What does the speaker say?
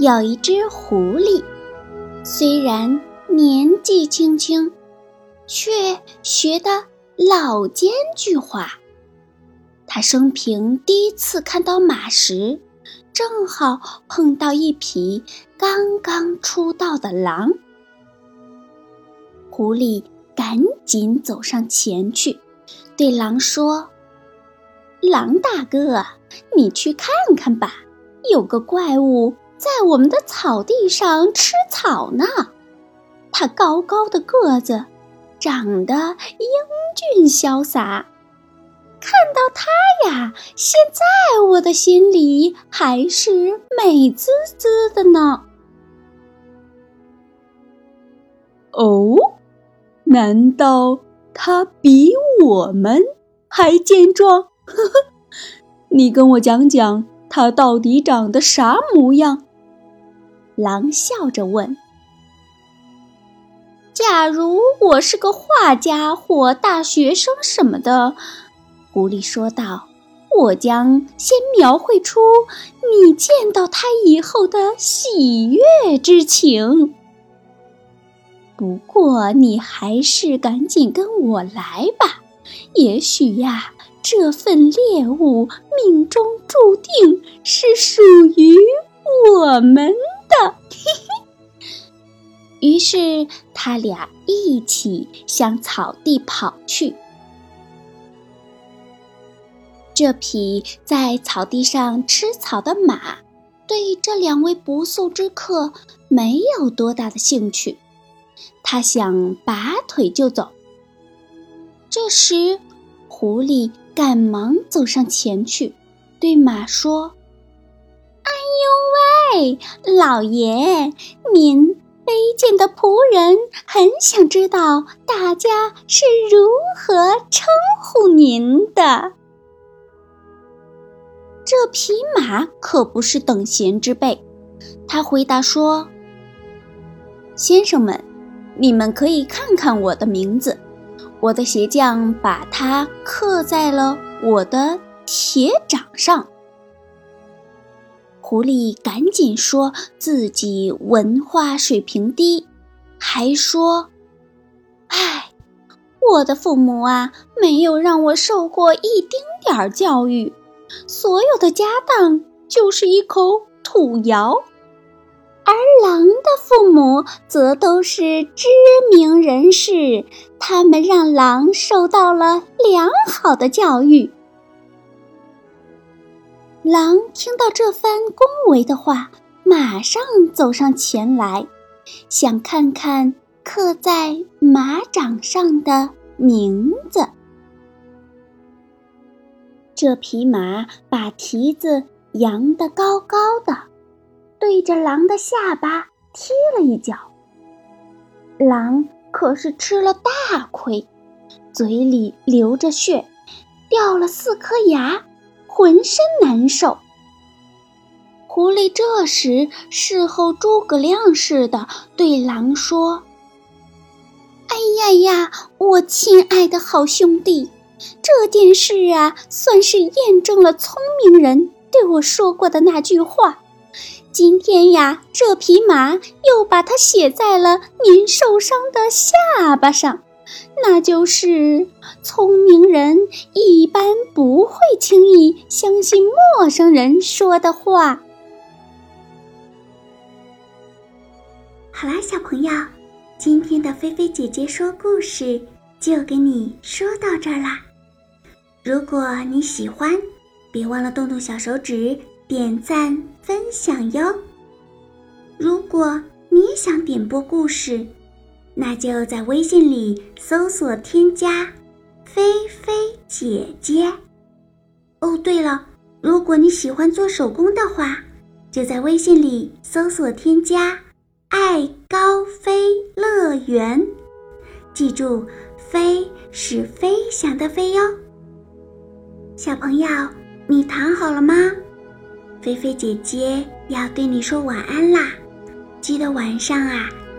有一只狐狸，虽然年纪轻轻，却学得老奸巨猾。他生平第一次看到马时，正好碰到一匹刚刚出道的狼。狐狸赶紧走上前去，对狼说：“狼大哥，你去看看吧，有个怪物。”在我们的草地上吃草呢，它高高的个子，长得英俊潇洒。看到它呀，现在我的心里还是美滋滋的呢。哦，难道它比我们还健壮？呵呵，你跟我讲讲，它到底长得啥模样？狼笑着问：“假如我是个画家或大学生什么的，”狐狸说道，“我将先描绘出你见到他以后的喜悦之情。不过你还是赶紧跟我来吧，也许呀，这份猎物命中注定是属于我们。”的，嘿嘿。于是他俩一起向草地跑去。这匹在草地上吃草的马，对这两位不速之客没有多大的兴趣。他想拔腿就走。这时，狐狸赶忙走上前去，对马说。哎，老爷，您卑贱的仆人很想知道大家是如何称呼您的。这匹马可不是等闲之辈，他回答说：“先生们，你们可以看看我的名字，我的鞋匠把它刻在了我的铁掌上。”狐狸赶紧说自己文化水平低，还说：“哎，我的父母啊，没有让我受过一丁点儿教育，所有的家当就是一口土窑。而狼的父母则都是知名人士，他们让狼受到了良好的教育。”狼听到这番恭维的话，马上走上前来，想看看刻在马掌上的名字。这匹马把蹄子扬得高高的，对着狼的下巴踢了一脚。狼可是吃了大亏，嘴里流着血，掉了四颗牙。浑身难受。狐狸这时事后诸葛亮似的对狼说：“哎呀呀，我亲爱的好兄弟，这件事啊，算是验证了聪明人对我说过的那句话。今天呀，这匹马又把它写在了您受伤的下巴上。”那就是聪明人一般不会轻易相信陌生人说的话。好啦，小朋友，今天的菲菲姐姐说故事就给你说到这儿啦。如果你喜欢，别忘了动动小手指点赞分享哟。如果你也想点播故事，那就在微信里搜索添加“菲菲姐姐”。哦，对了，如果你喜欢做手工的话，就在微信里搜索添加“爱高飞乐园”，记住“飞”是飞翔的“飞”哟。小朋友，你躺好了吗？菲菲姐姐要对你说晚安啦！记得晚上啊，